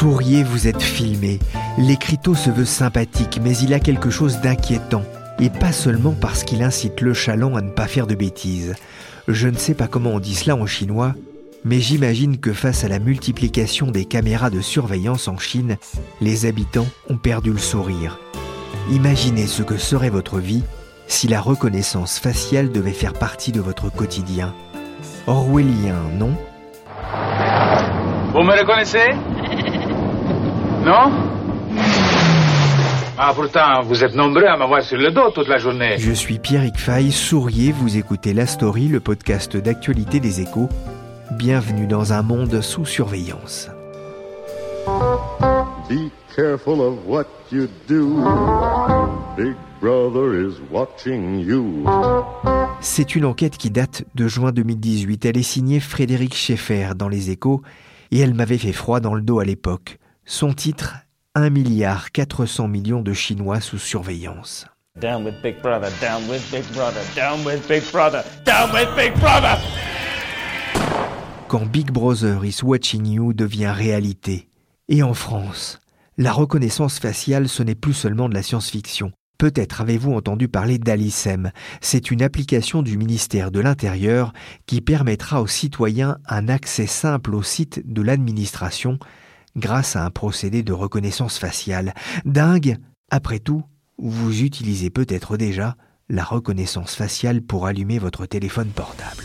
Souriez, vous êtes filmé. L'écriteau se veut sympathique, mais il a quelque chose d'inquiétant. Et pas seulement parce qu'il incite le chaland à ne pas faire de bêtises. Je ne sais pas comment on dit cela en chinois, mais j'imagine que face à la multiplication des caméras de surveillance en Chine, les habitants ont perdu le sourire. Imaginez ce que serait votre vie si la reconnaissance faciale devait faire partie de votre quotidien. Orwellien, non? Vous me reconnaissez? Non? Ah, pourtant, vous êtes nombreux à m'avoir sur le dos toute la journée. Je suis Pierrick Fay, souriez, vous écoutez La Story, le podcast d'actualité des échos. Bienvenue dans un monde sous surveillance. Be careful of what you do. Big brother is watching you. C'est une enquête qui date de juin 2018. Elle est signée Frédéric Schaeffer dans Les Échos et elle m'avait fait froid dans le dos à l'époque. Son titre 1 milliard 400 millions de Chinois sous surveillance. Down with Big Brother, down with Big Brother, down with Big Brother, down with Big Brother. Quand Big Brother is watching you devient réalité. Et en France, la reconnaissance faciale, ce n'est plus seulement de la science-fiction. Peut-être avez-vous entendu parler d'Alicem. C'est une application du ministère de l'Intérieur qui permettra aux citoyens un accès simple au site de l'administration grâce à un procédé de reconnaissance faciale. Dingue Après tout, vous utilisez peut-être déjà la reconnaissance faciale pour allumer votre téléphone portable.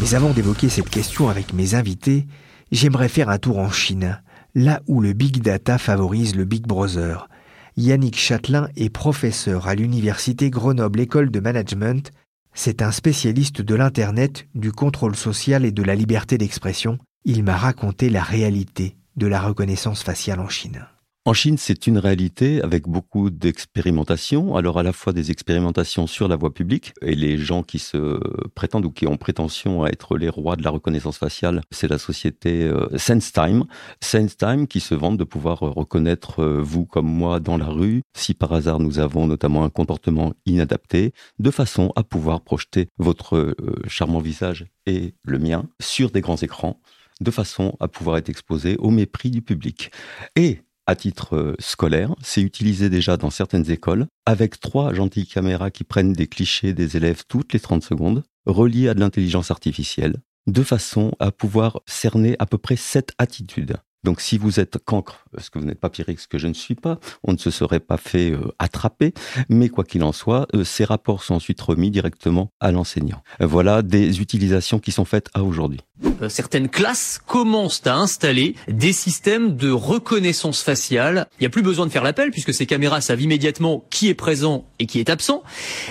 Mais avant d'évoquer cette question avec mes invités, j'aimerais faire un tour en Chine, là où le big data favorise le big brother. Yannick Châtelain est professeur à l'université Grenoble École de Management c'est un spécialiste de l'Internet, du contrôle social et de la liberté d'expression. Il m'a raconté la réalité de la reconnaissance faciale en Chine. En Chine, c'est une réalité avec beaucoup d'expérimentations. Alors à la fois des expérimentations sur la voie publique et les gens qui se prétendent ou qui ont prétention à être les rois de la reconnaissance faciale, c'est la société euh, SenseTime. SenseTime qui se vante de pouvoir reconnaître euh, vous comme moi dans la rue si par hasard nous avons notamment un comportement inadapté, de façon à pouvoir projeter votre euh, charmant visage et le mien sur des grands écrans de façon à pouvoir être exposé au mépris du public. Et à titre euh, scolaire. C'est utilisé déjà dans certaines écoles avec trois gentilles caméras qui prennent des clichés des élèves toutes les 30 secondes, reliées à de l'intelligence artificielle, de façon à pouvoir cerner à peu près sept attitudes. Donc si vous êtes cancre, parce que vous n'êtes pas Pierrick, ce que je ne suis pas, on ne se serait pas fait euh, attraper, mais quoi qu'il en soit, euh, ces rapports sont ensuite remis directement à l'enseignant. voilà des utilisations qui sont faites à aujourd'hui. Euh, certaines classes commencent à installer des systèmes de reconnaissance faciale. Il n'y a plus besoin de faire l'appel puisque ces caméras savent immédiatement qui est présent et qui est absent.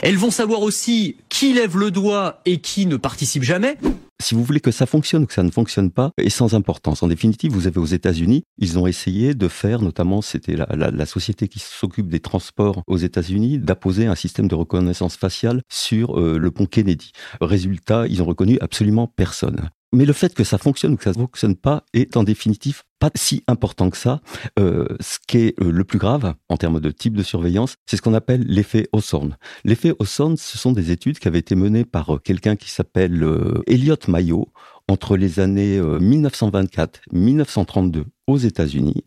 Elles vont savoir aussi qui lève le doigt et qui ne participe jamais. Si vous voulez que ça fonctionne ou que ça ne fonctionne pas, est sans importance. En définitive, vous avez aux États-Unis, ils ont essayé de faire, notamment, c'était la, société qui s'occupe des transports aux États-Unis, d'apposer un système de reconnaissance faciale sur euh, le pont Kennedy. Résultat, ils ont reconnu absolument personne. Mais le fait que ça fonctionne ou que ça ne fonctionne pas est en définitive pas si important que ça. Euh, ce qui est euh, le plus grave en termes de type de surveillance, c'est ce qu'on appelle l'effet Hawthorne. L'effet Hawthorne, ce sont des études qui avaient été menées par euh, quelqu'un qui s'appelle Elliot Mayo entre les années 1924-1932 aux États-Unis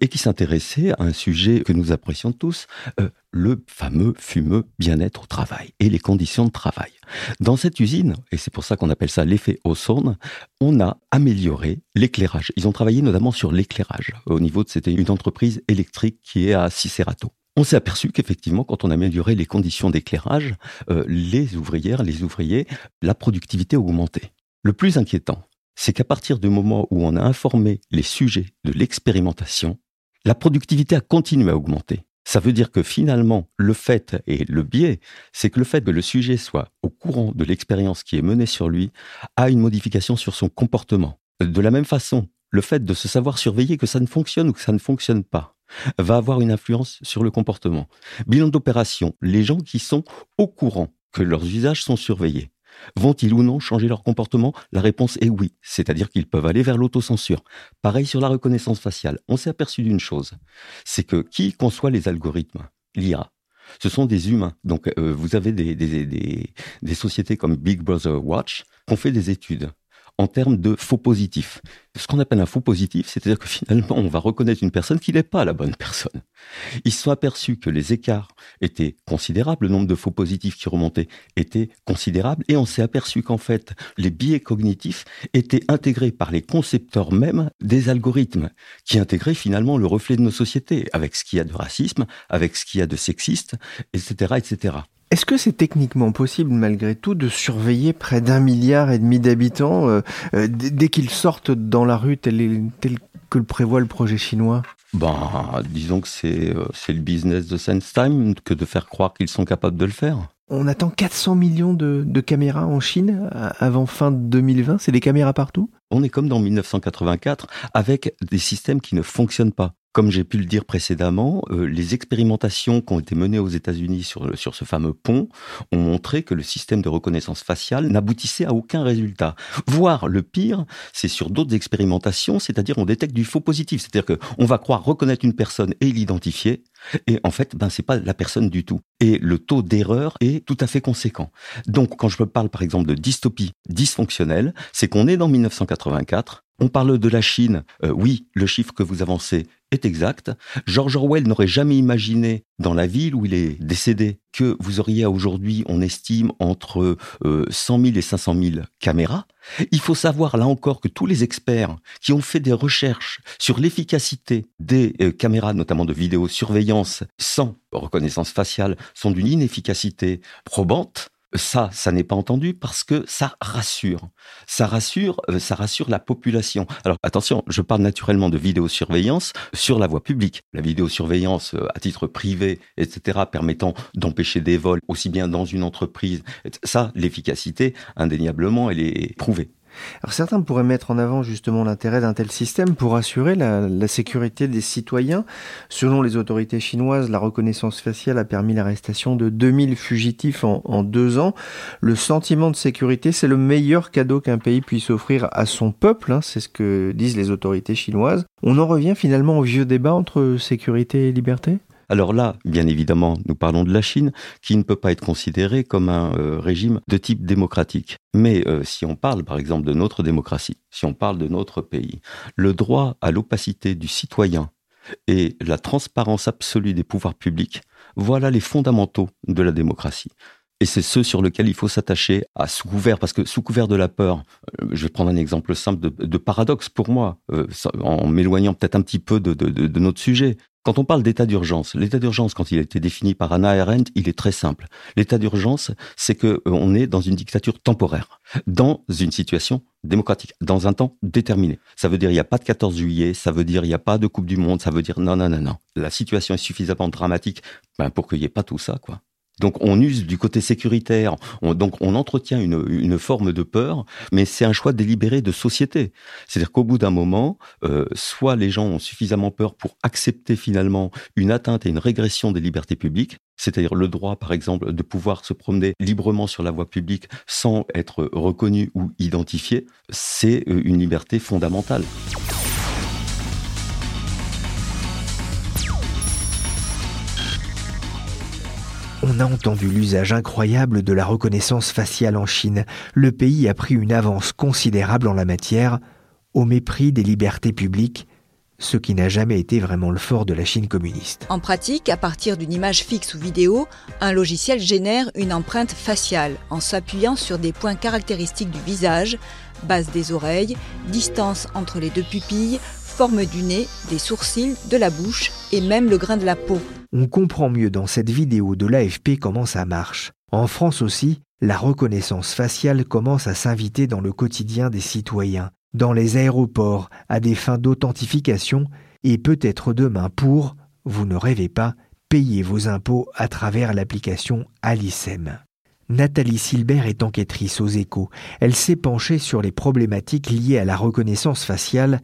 et qui s'intéressait à un sujet que nous apprécions tous, le fameux fumeux bien-être au travail et les conditions de travail. Dans cette usine, et c'est pour ça qu'on appelle ça l'effet ozone, on a amélioré l'éclairage. Ils ont travaillé notamment sur l'éclairage. Au niveau de, c'était une entreprise électrique qui est à Cicerato. On s'est aperçu qu'effectivement, quand on améliorait les conditions d'éclairage, euh, les ouvrières, les ouvriers, la productivité augmentait. Le plus inquiétant, c'est qu'à partir du moment où on a informé les sujets de l'expérimentation, la productivité a continué à augmenter. Ça veut dire que finalement, le fait et le biais, c'est que le fait que le sujet soit au courant de l'expérience qui est menée sur lui a une modification sur son comportement. De la même façon, le fait de se savoir surveiller que ça ne fonctionne ou que ça ne fonctionne pas va avoir une influence sur le comportement. Bilan d'opération, les gens qui sont au courant que leurs usages sont surveillés, Vont-ils ou non changer leur comportement? La réponse est oui, c'est-à-dire qu'ils peuvent aller vers l'autocensure. Pareil sur la reconnaissance faciale. On s'est aperçu d'une chose, c'est que qui conçoit les algorithmes? L'IA. Ce sont des humains. Donc euh, vous avez des, des sociétés comme Big Brother Watch qui ont fait des études en termes de faux positifs. Ce qu'on appelle un faux positif, c'est-à-dire que finalement, on va reconnaître une personne qui n'est pas la bonne personne. Ils se sont aperçus que les écarts étaient considérables, le nombre de faux positifs qui remontaient était considérable, et on s'est aperçu qu'en fait, les biais cognitifs étaient intégrés par les concepteurs mêmes des algorithmes, qui intégraient finalement le reflet de nos sociétés, avec ce qu'il y a de racisme, avec ce qu'il y a de sexiste, etc., etc. Est-ce que c'est techniquement possible, malgré tout, de surveiller près d'un milliard et demi d'habitants euh, euh, dès qu'ils sortent dans la rue tel, que le prévoit le projet chinois? Ben, disons que euh, c'est le business de SenseTime que de faire croire qu'ils sont capables de le faire. On attend 400 millions de, de caméras en Chine avant fin 2020. C'est des caméras partout? On est comme dans 1984 avec des systèmes qui ne fonctionnent pas. Comme j'ai pu le dire précédemment, euh, les expérimentations qui ont été menées aux États-Unis sur, sur ce fameux pont ont montré que le système de reconnaissance faciale n'aboutissait à aucun résultat. Voire le pire, c'est sur d'autres expérimentations, c'est-à-dire on détecte du faux positif, c'est-à-dire qu'on va croire reconnaître une personne et l'identifier, et en fait, ben c'est pas la personne du tout. Et le taux d'erreur est tout à fait conséquent. Donc, quand je parle par exemple de dystopie dysfonctionnelle, c'est qu'on est dans 1984, on parle de la Chine. Euh, oui, le chiffre que vous avancez exact. George Orwell n'aurait jamais imaginé, dans la ville où il est décédé, que vous auriez aujourd'hui, on estime, entre 100 000 et 500 000 caméras. Il faut savoir, là encore, que tous les experts qui ont fait des recherches sur l'efficacité des euh, caméras, notamment de vidéosurveillance sans reconnaissance faciale, sont d'une inefficacité probante. Ça, ça n'est pas entendu parce que ça rassure. Ça rassure, euh, ça rassure la population. Alors attention, je parle naturellement de vidéosurveillance sur la voie publique. La vidéosurveillance euh, à titre privé, etc., permettant d'empêcher des vols aussi bien dans une entreprise. Ça, l'efficacité, indéniablement, elle est prouvée. Alors certains pourraient mettre en avant justement l'intérêt d'un tel système pour assurer la, sécurité des citoyens. Selon les autorités chinoises, la reconnaissance faciale a permis l'arrestation de 2000 fugitifs en, deux ans. Le sentiment de sécurité, c'est le meilleur cadeau qu'un pays puisse offrir à son peuple, hein, c'est ce que disent les autorités chinoises. On en revient finalement au vieux débat entre sécurité et liberté? Alors là, bien évidemment, nous parlons de la Chine, qui ne peut pas être considérée comme un euh, régime de type démocratique. Mais euh, si on parle, par exemple, de notre démocratie, si on parle de notre pays, le droit à l'opacité du citoyen et la transparence absolue des pouvoirs publics, voilà les fondamentaux de la démocratie. Et c'est ce sur lequel il faut s'attacher à sous couvert, parce que sous couvert de la peur, euh, je vais prendre un exemple simple de, paradoxe pour moi, en m'éloignant peut-être un petit peu de, notre sujet. Quand on parle d'état d'urgence, l'état d'urgence, quand il a été défini par Anna Arendt, il est très simple. L'état d'urgence, c'est que euh, on est dans une dictature temporaire, dans une situation démocratique, dans un temps déterminé. Ça veut dire il n'y a pas de 14 juillet, ça veut dire il n'y a pas de Coupe du Monde, ça veut dire non, non, non, non. La situation est suffisamment dramatique ben, pour qu'il n'y ait pas tout ça, quoi. Donc on use du côté sécuritaire, donc on entretient une, une, forme de peur, mais c'est un choix délibéré de société. C'est-à-dire qu'au bout d'un moment, euh, soit les gens ont suffisamment peur pour accepter finalement une atteinte et une régression des libertés publiques, c'est-à-dire le droit, par exemple, de pouvoir se promener librement sur la voie publique sans être reconnu ou identifié, c'est euh, une liberté fondamentale. On a entendu l'usage incroyable de la reconnaissance faciale en Chine. Le pays a pris une avance considérable en la matière, au mépris des libertés publiques ce qui n'a jamais été vraiment le fort de la Chine communiste. En pratique, à partir d'une image fixe ou vidéo, un logiciel génère une empreinte faciale en s'appuyant sur des points caractéristiques du visage, base des oreilles, distance entre les deux pupilles, forme du nez, des sourcils, de la bouche et même le grain de la peau. On comprend mieux dans cette vidéo de l'AFP comment ça marche. En France aussi, la reconnaissance faciale commence à s'inviter dans le quotidien des citoyens dans les aéroports à des fins d'authentification et peut-être demain pour, vous ne rêvez pas, payer vos impôts à travers l'application Alicem. Nathalie Silbert est enquêtrice aux échos. Elle s'est penchée sur les problématiques liées à la reconnaissance faciale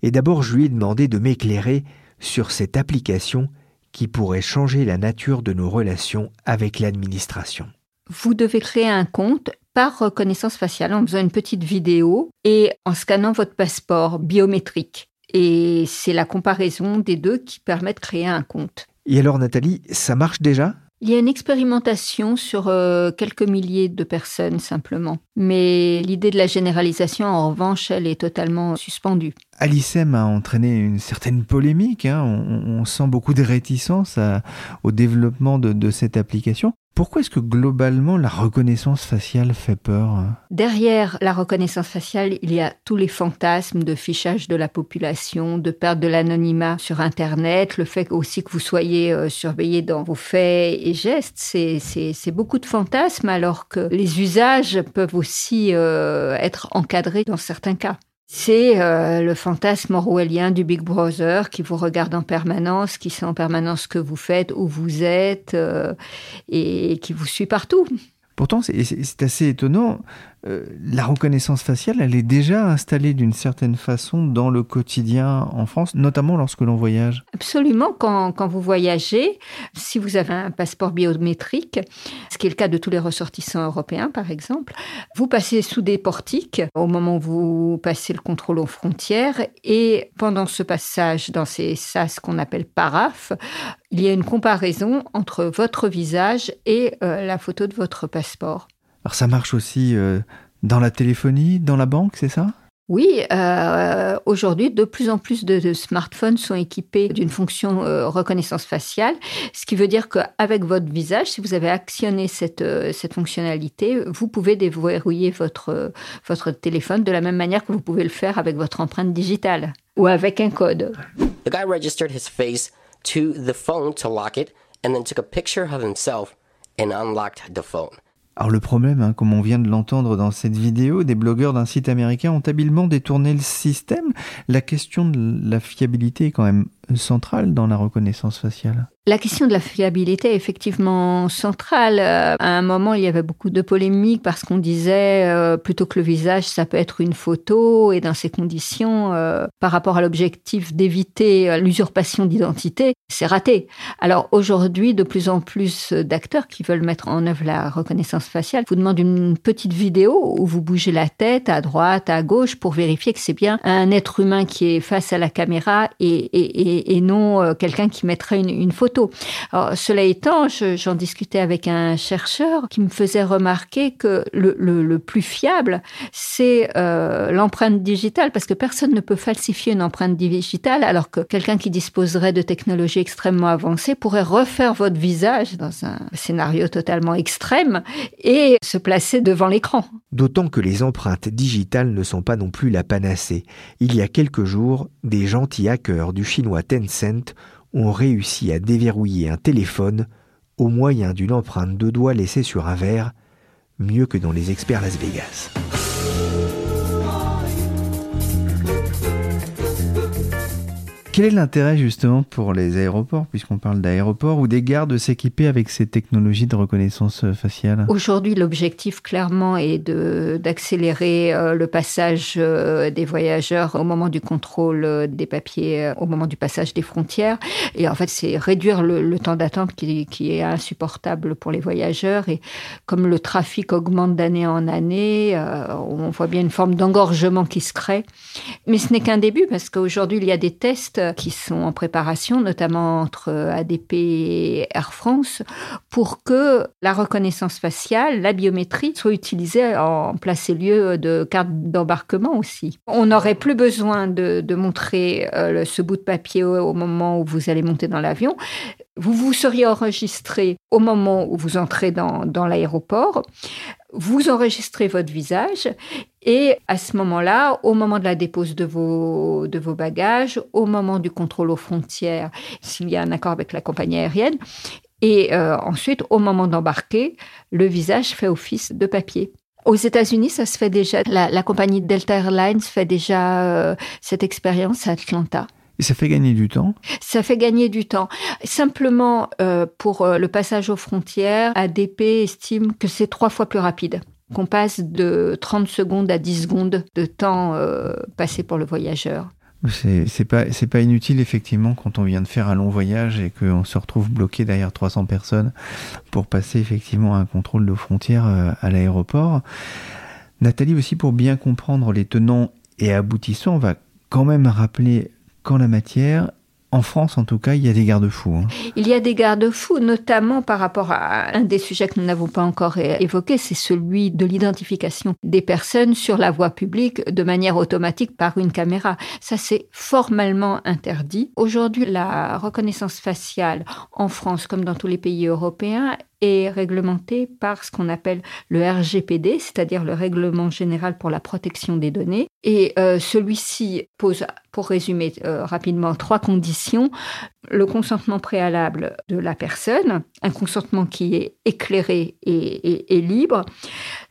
et d'abord je lui ai demandé de m'éclairer sur cette application qui pourrait changer la nature de nos relations avec l'administration. Vous devez créer un compte par reconnaissance faciale en faisant une petite vidéo et en scannant votre passeport biométrique. Et c'est la comparaison des deux qui permet de créer un compte. Et alors Nathalie, ça marche déjà? Il y a une expérimentation sur euh, quelques milliers de personnes simplement. Mais l'idée de la généralisation, en revanche, elle est totalement suspendue. Alicem a entraîné une certaine polémique. Hein. On, sent beaucoup de réticence au développement de, cette application. Pourquoi est-ce que globalement la reconnaissance faciale fait peur Derrière la reconnaissance faciale, il y a tous les fantasmes de fichage de la population, de perte de l'anonymat sur Internet, le fait aussi que vous soyez euh, surveillé dans vos faits et gestes. C'est beaucoup de fantasmes alors que les usages peuvent aussi euh, être encadrés dans certains cas. C'est euh, le fantasme orwellien du Big Brother qui vous regarde en permanence, qui sait en permanence ce que vous faites, où vous êtes, euh, et qui vous suit partout. Pourtant, c'est assez étonnant. Euh, la reconnaissance faciale, elle est déjà installée d'une certaine façon dans le quotidien en France, notamment lorsque l'on voyage. Absolument, quand, vous voyagez, si vous avez un passeport biométrique, ce qui est le cas de tous les ressortissants européens par exemple, vous passez sous des portiques au moment où vous passez le contrôle aux frontières et pendant ce passage dans ces sas qu'on appelle paraphes, il y a une comparaison entre votre visage et euh, la photo de votre passeport. Alors ça marche aussi euh, dans la téléphonie, dans la banque, c'est ça? Oui, euh, aujourd'hui, de plus en plus de, smartphones sont équipés d'une fonction euh, reconnaissance faciale, ce qui veut dire qu'avec votre visage, si vous avez actionné cette, cette fonctionnalité, vous pouvez déverrouiller votre, votre téléphone de la même manière que vous pouvez le faire avec votre empreinte digitale ou avec un code. The guy registered his face to the phone to lock it and then took a picture of himself and unlocked the phone. Alors le problème, hein, comme on vient de l'entendre dans cette vidéo, des blogueurs d'un site américain ont habilement détourné le système. La question de la fiabilité est quand même centrale dans la reconnaissance faciale. La question de la fiabilité est effectivement centrale. Euh, à un moment, il y avait beaucoup de polémiques parce qu'on disait euh, plutôt que le visage, ça peut être une photo. Et dans ces conditions, euh, par rapport à l'objectif d'éviter l'usurpation d'identité, c'est raté. Alors aujourd'hui, de plus en plus d'acteurs qui veulent mettre en œuvre la reconnaissance faciale vous demandent une petite vidéo où vous bougez la tête à droite, à gauche pour vérifier que c'est bien un être humain qui est face à la caméra et, non quelqu'un qui mettrait une, une photo cela étant, j'en discutais avec un chercheur qui me faisait remarquer que le, plus fiable, c'est euh, l'empreinte digitale, parce que personne ne peut falsifier une empreinte digitale, alors que quelqu'un qui disposerait de technologies extrêmement avancées pourrait refaire votre visage dans un scénario totalement extrême et se placer devant l'écran. D'autant que les empreintes digitales ne sont pas non plus la panacée. Il y a quelques jours, des gentils hackers du chinois Tencent ont réussi à déverrouiller un téléphone au moyen d'une empreinte de doigt laissée sur un verre, mieux que dans les experts Las Vegas. Quel est l'intérêt justement pour les aéroports, puisqu'on parle d'aéroports, ou des gares de s'équiper avec ces technologies de reconnaissance euh, faciale? Aujourd'hui, l'objectif clairement est d'accélérer euh, le passage euh, des voyageurs au moment du contrôle des papiers, au moment du passage des frontières. Et en fait, c'est réduire le, temps d'attente qui, qui, est insupportable pour les voyageurs. Et comme le trafic augmente d'année en année, on voit bien une forme d'engorgement qui se crée. Mais ce n'est qu'un début, parce qu'aujourd'hui, il y a des tests qui sont en préparation, notamment entre ADP et Air France, pour que la reconnaissance faciale, la biométrie, soit utilisée en place et lieu de carte d'embarquement aussi. On n'aurait plus besoin de, montrer euh, ce bout de papier au, moment où vous allez monter dans l'avion. Vous vous seriez enregistré au moment où vous entrez dans, l'aéroport. Vous enregistrez votre visage et à ce moment-là, au moment de la dépose de vos, de vos bagages, au moment du contrôle aux frontières, s'il y a un accord avec la compagnie aérienne, et euh, ensuite, au moment d'embarquer, le visage fait office de papier. Aux États-Unis, ça se fait déjà. La, compagnie Delta Airlines fait déjà euh, cette expérience à Atlanta. Et ça fait gagner du temps Ça fait gagner du temps. Simplement, euh, pour le passage aux frontières, ADP estime que c'est trois fois plus rapide qu'on passe de 30 secondes à 10 secondes de temps passé pour le voyageur. C'est pas pas inutile effectivement quand on vient de faire un long voyage et qu'on se retrouve bloqué derrière 300 personnes pour passer effectivement un contrôle de frontières euh, à l'aéroport. Nathalie aussi pour bien comprendre les tenants et aboutissants, on va quand même rappeler qu'en la matière, en France, en tout cas, il y a des garde-fous. Hein. Il y a des garde-fous, notamment par rapport à un des sujets que nous n'avons pas encore évoqué, c'est celui de l'identification des personnes sur la voie publique de manière automatique par une caméra. Ça, c'est formellement interdit. Aujourd'hui, la reconnaissance faciale en France, comme dans tous les pays européens, est réglementé par ce qu'on appelle le RGPD, c'est-à-dire le Règlement général pour la protection des données. Et euh, celui-ci pose, pour résumer euh, rapidement, trois conditions. Le consentement préalable de la personne, un consentement qui est éclairé et libre.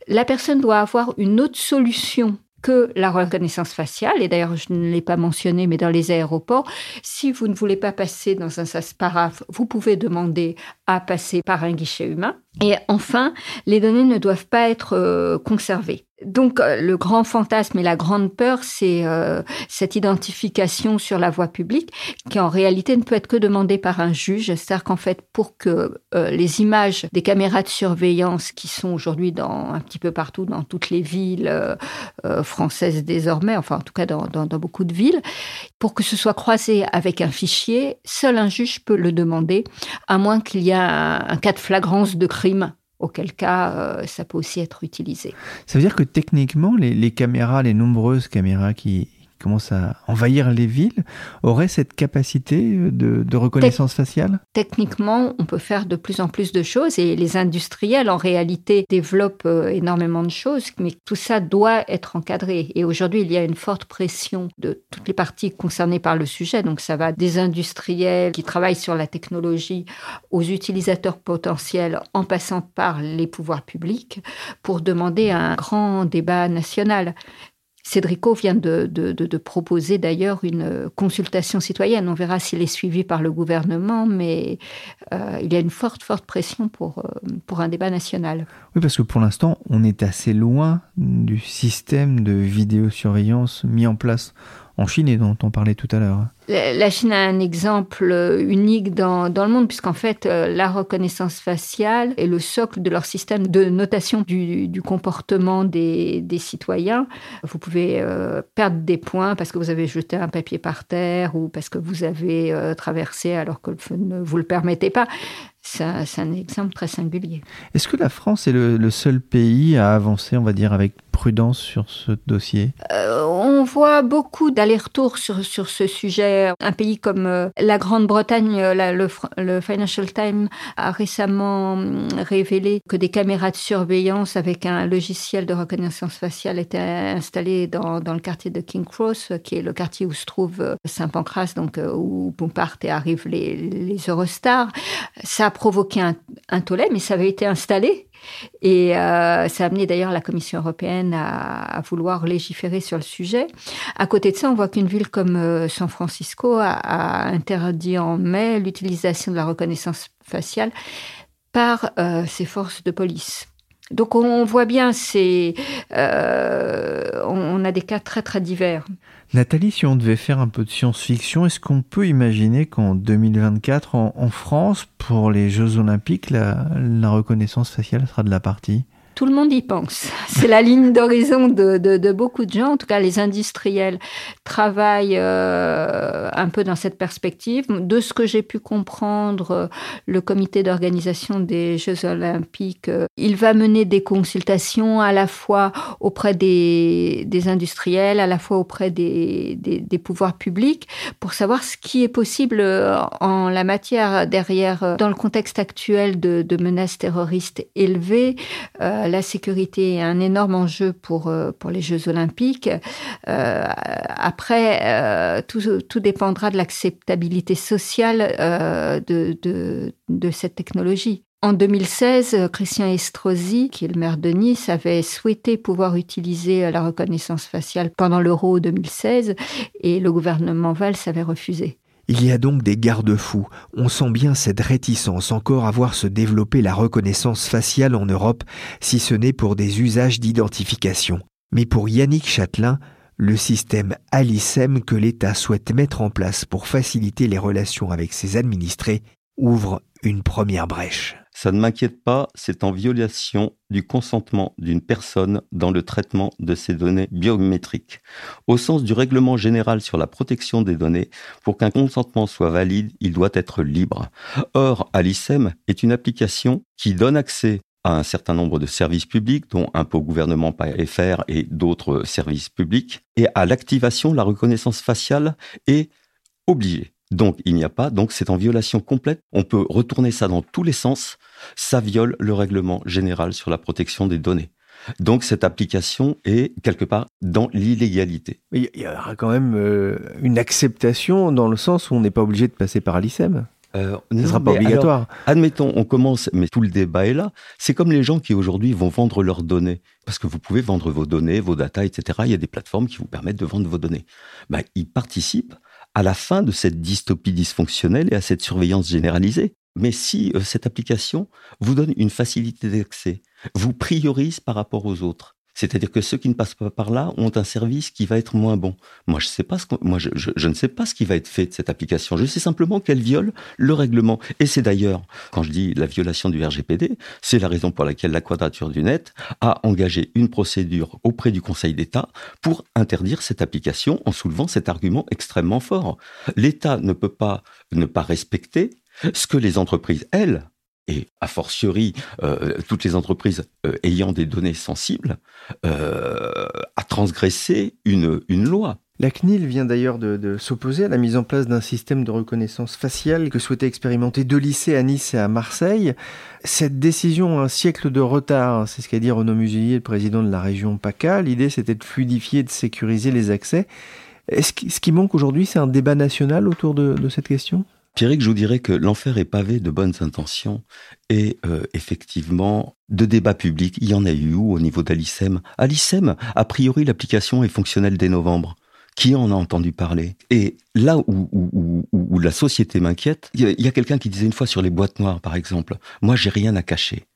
La personne doit avoir une autre solution que la reconnaissance faciale, et d'ailleurs je ne l'ai pas mentionné, mais dans les aéroports, si vous ne voulez pas passer dans un sas paraphe, vous pouvez demander à passer par un guichet humain. Et enfin, les données ne doivent pas être euh, conservées. Donc euh, le grand fantasme et la grande peur, c'est euh, cette identification sur la voie publique qui en réalité ne peut être que demandée par un juge. C'est-à-dire qu'en fait, pour que les images des caméras de surveillance qui sont aujourd'hui dans un petit peu partout dans toutes les villes françaises désormais, enfin en tout cas dans, beaucoup de villes, pour que ce soit croisé avec un fichier, seul un juge peut le demander, à moins qu'il y ait un cas de flagrance de crime auquel cas euh, ça peut aussi être utilisé. Ça veut dire que techniquement, les caméras, les nombreuses caméras qui, commence à envahir les villes, aurait cette capacité de, reconnaissance faciale? Techniquement, on peut faire de plus en plus de choses et les industriels, en réalité, développent euh, énormément de choses, mais tout ça doit être encadré. Et aujourd'hui, il y a une forte pression de toutes les parties concernées par le sujet. Donc, ça va des industriels qui travaillent sur la technologie aux utilisateurs potentiels en passant par les pouvoirs publics pour demander un grand débat national. Cédrico vient de, proposer d'ailleurs une consultation citoyenne. On verra s'il est suivi par le gouvernement, mais euh, il y a une forte, forte pression pour, euh, pour un débat national. Oui, parce que pour l'instant, on est assez loin du système de vidéosurveillance mis en place en Chine et dont on parlait tout à l'heure. La Chine a un exemple euh, unique dans, dans le monde, puisqu'en fait, euh, la reconnaissance faciale est le socle de leur système de notation du, du comportement des, des, citoyens. Vous pouvez euh, perdre des points parce que vous avez jeté un papier par terre ou parce que vous avez traversé alors que ne vous le permettez pas. C'est un, exemple très singulier. Est-ce que la France est le, seul pays à avancer, on va dire, avec prudence sur ce dossier? On voit beaucoup d'allers-retours sur, sur ce sujet un pays comme euh, la Grande-Bretagne, euh, le, Financial Times a récemment hum, révélé que des caméras de surveillance avec un logiciel de reconnaissance faciale étaient installées dans, le quartier de King Cross, qui est le quartier où se trouve euh, Saint-Pancras, donc où partent et arrivent les, les Eurostars. Ça a provoqué un tollé, mais ça avait été installé et euh, ça a amené d'ailleurs la Commission européenne à, vouloir légiférer sur le sujet. À côté de ça, on voit qu'une ville comme euh, San Francisco a, interdit en mai l'utilisation de la reconnaissance faciale par euh, ses forces de police. Donc on voit bien, c'est, on a des cas très très divers. Nathalie, si on devait faire un peu de science-fiction, est-ce qu'on peut imaginer qu'en 2024, en, France, pour les Jeux Olympiques, la, reconnaissance faciale sera de la partie? Tout le monde y pense. C'est la ligne d'horizon de, beaucoup de gens. En tout cas, les industriels travaillent euh, un peu dans cette perspective. De ce que j'ai pu comprendre, le comité d'organisation des Jeux olympiques, euh, il va mener des consultations à la fois auprès des, industriels, à la fois auprès des, pouvoirs publics, pour savoir ce qui est possible euh, en la matière derrière, dans le contexte actuel de, menaces terroristes élevées la sécurité est un énorme enjeu pour, euh, pour les Jeux olympiques. Euh, après, euh, tout, tout, dépendra de l'acceptabilité sociale de, de, cette technologie. En 2016, Christian Estrosi, qui est le maire de Nice, avait souhaité pouvoir utiliser la reconnaissance faciale pendant l'Euro 2016 et le gouvernement Valls avait refusé. Il y a donc des garde-fous. On sent bien cette réticence encore à voir se développer la reconnaissance faciale en Europe, si ce n'est pour des usages d'identification. Mais pour Yannick Châtelain, le système Alicem que l'État souhaite mettre en place pour faciliter les relations avec ses administrés ouvre une première brèche. Ça ne m'inquiète pas, c'est en violation du consentement d'une personne dans le traitement de ces données biométriques. Au sens du règlement général sur la protection des données, pour qu'un consentement soit valide, il doit être libre. Or, Alicem est une application qui donne accès à un certain nombre de services publics, dont Impôt Gouvernement FR et d'autres services publics, et à l'activation, la reconnaissance faciale est obligée. Donc il n'y a pas, donc c'est en violation complète. On peut retourner ça dans tous les sens. Ça viole le règlement général sur la protection des données. Donc cette application est quelque part dans l'illégalité. Il y aura quand même euh, une acceptation dans le sens où on n'est pas obligé de passer par l'ICEM. Euh, ne sera pas obligatoire. admettons, on commence, mais tout le débat est là. C'est comme les gens qui aujourd'hui vont vendre leurs données. Parce que vous pouvez vendre vos données, vos datas, etc. Il y a des plateformes qui vous permettent de vendre vos données. Ben, ils participent à la fin de cette dystopie dysfonctionnelle et à cette surveillance généralisée. Mais si euh, cette application vous donne une facilité d'accès, vous priorise par rapport aux autres, c'est-à-dire que ceux qui ne passent pas par là ont un service qui va être moins bon. Moi, je, ne sais pas ce qui va être fait de cette application. Je sais simplement qu'elle viole le règlement. Et c'est d'ailleurs, quand je dis la violation du RGPD, c'est la raison pour laquelle la Quadrature du Net a engagé une procédure auprès du Conseil d'État pour interdire cette application en soulevant cet argument extrêmement fort. L'État ne peut pas ne pas respecter ce que les entreprises, elles, et a fortiori euh, toutes les entreprises euh, ayant des données sensibles, euh, à transgresser une, une loi. La CNIL vient d'ailleurs de, s'opposer à la mise en place d'un système de reconnaissance faciale que souhaitaient expérimenter deux lycées à Nice et à Marseille. Cette décision a un siècle de retard, c'est ce qu'a dit Renaud Muselier, le président de la région PACA. L'idée, c'était de fluidifier, de sécuriser les accès. Est-ce ce qui manque aujourd'hui, c'est un débat national autour de cette question? Pierrick, je vous dirais que l'enfer est pavé de bonnes intentions et euh, effectivement de débats publics. Il y en a eu où au niveau d'Alicem Alicem, a priori, l'application est fonctionnelle dès novembre. Qui en a entendu parler? Et là où, où, où, la société m'inquiète, il y a, quelqu'un qui disait une fois sur les boîtes noires, par exemple, moi j'ai rien à cacher.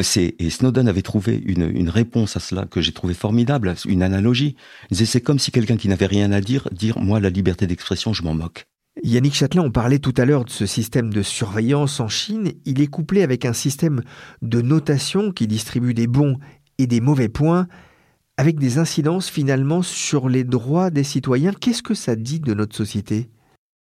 C'est, et Snowden avait trouvé une, une réponse à cela que j'ai trouvé formidable, une analogie. C'est comme si quelqu'un qui n'avait rien à dire, dire moi la liberté d'expression je m'en moque. Yannick Châtelain, on parlait tout à l'heure de ce système de surveillance en Chine. Il est couplé avec un système de notation qui distribue des bons et des mauvais points, avec des incidences finalement sur les droits des citoyens. Qu'est-ce que ça dit de notre société?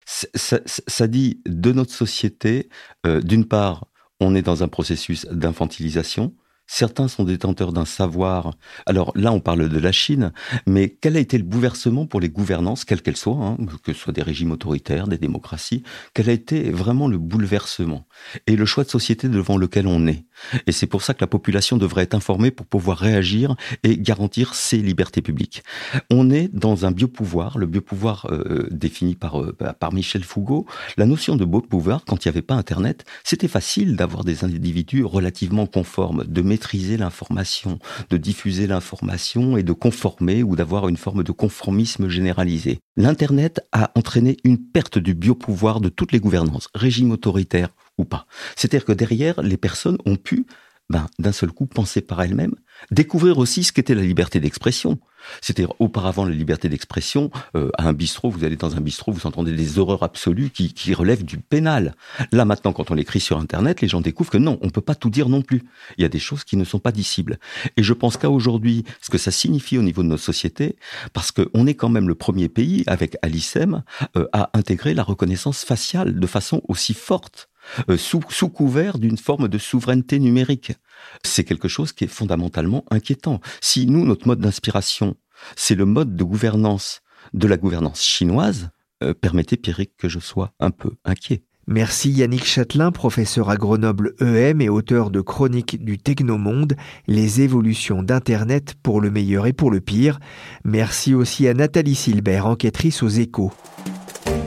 Ça, dit de notre société, euh, d'une part, on est dans un processus d'infantilisation, Certains sont détenteurs d'un savoir. Alors là, on parle de la Chine, mais quel a été le bouleversement pour les gouvernances, quelles qu'elles soient, hein, que ce soit des régimes autoritaires, des démocraties, quel a été vraiment le bouleversement? Et le choix de société devant lequel on est Et c'est pour ça que la population devrait être informée pour pouvoir réagir et garantir ses libertés publiques. On est dans un biopouvoir, le biopouvoir euh, défini par, euh, par Michel Foucault. La notion de biopouvoir, quand il n'y avait pas Internet, c'était facile d'avoir des individus relativement conformes, de maîtriser l'information, de diffuser l'information et de conformer ou d'avoir une forme de conformisme généralisé. L'Internet a entraîné une perte du biopouvoir de toutes les gouvernances, régime autoritaire ou pas. C'est-à-dire que derrière, les personnes ont pu ben, d'un seul coup penser par elles-mêmes, découvrir aussi ce qu'était la liberté d'expression. C'était auparavant la liberté d'expression. Euh, à un bistrot, vous allez dans un bistrot, vous entendez des horreurs absolues qui, relèvent du pénal. Là maintenant, quand on l'écrit sur Internet, les gens découvrent que non, on peut pas tout dire non plus. Il y a des choses qui ne sont pas dissibles. Et je pense qu'à aujourd'hui, ce que ça signifie au niveau de nos sociétés, parce qu'on est quand même le premier pays avec Alicem euh, à intégrer la reconnaissance faciale de façon aussi forte. Euh, sous, couvert d'une forme de souveraineté numérique. C'est quelque chose qui est fondamentalement inquiétant. Si nous, notre mode d'inspiration, c'est le mode de gouvernance de la gouvernance chinoise, euh, permettez, Pierrick, que je sois un peu inquiet. Merci Yannick Châtelain, professeur à Grenoble EM et auteur de Chronique du Technomonde, les évolutions d'Internet pour le meilleur et pour le pire. Merci aussi à Nathalie Silbert, enquêtrice aux échos.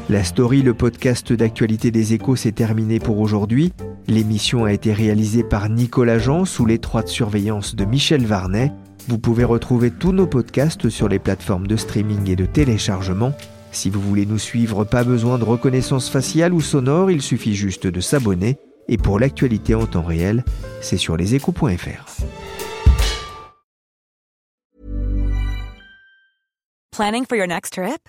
La story, le podcast d'actualité des échos, s'est terminé pour aujourd'hui. L'émission a été réalisée par Nicolas Jean sous l'étroite surveillance de Michel Varnet. Vous pouvez retrouver tous nos podcasts sur les plateformes de streaming et de téléchargement. Si vous voulez nous suivre, pas besoin de reconnaissance faciale ou sonore, il suffit juste de s'abonner. Et pour l'actualité en temps réel, c'est sur leséchos.fr. Planning for your next trip?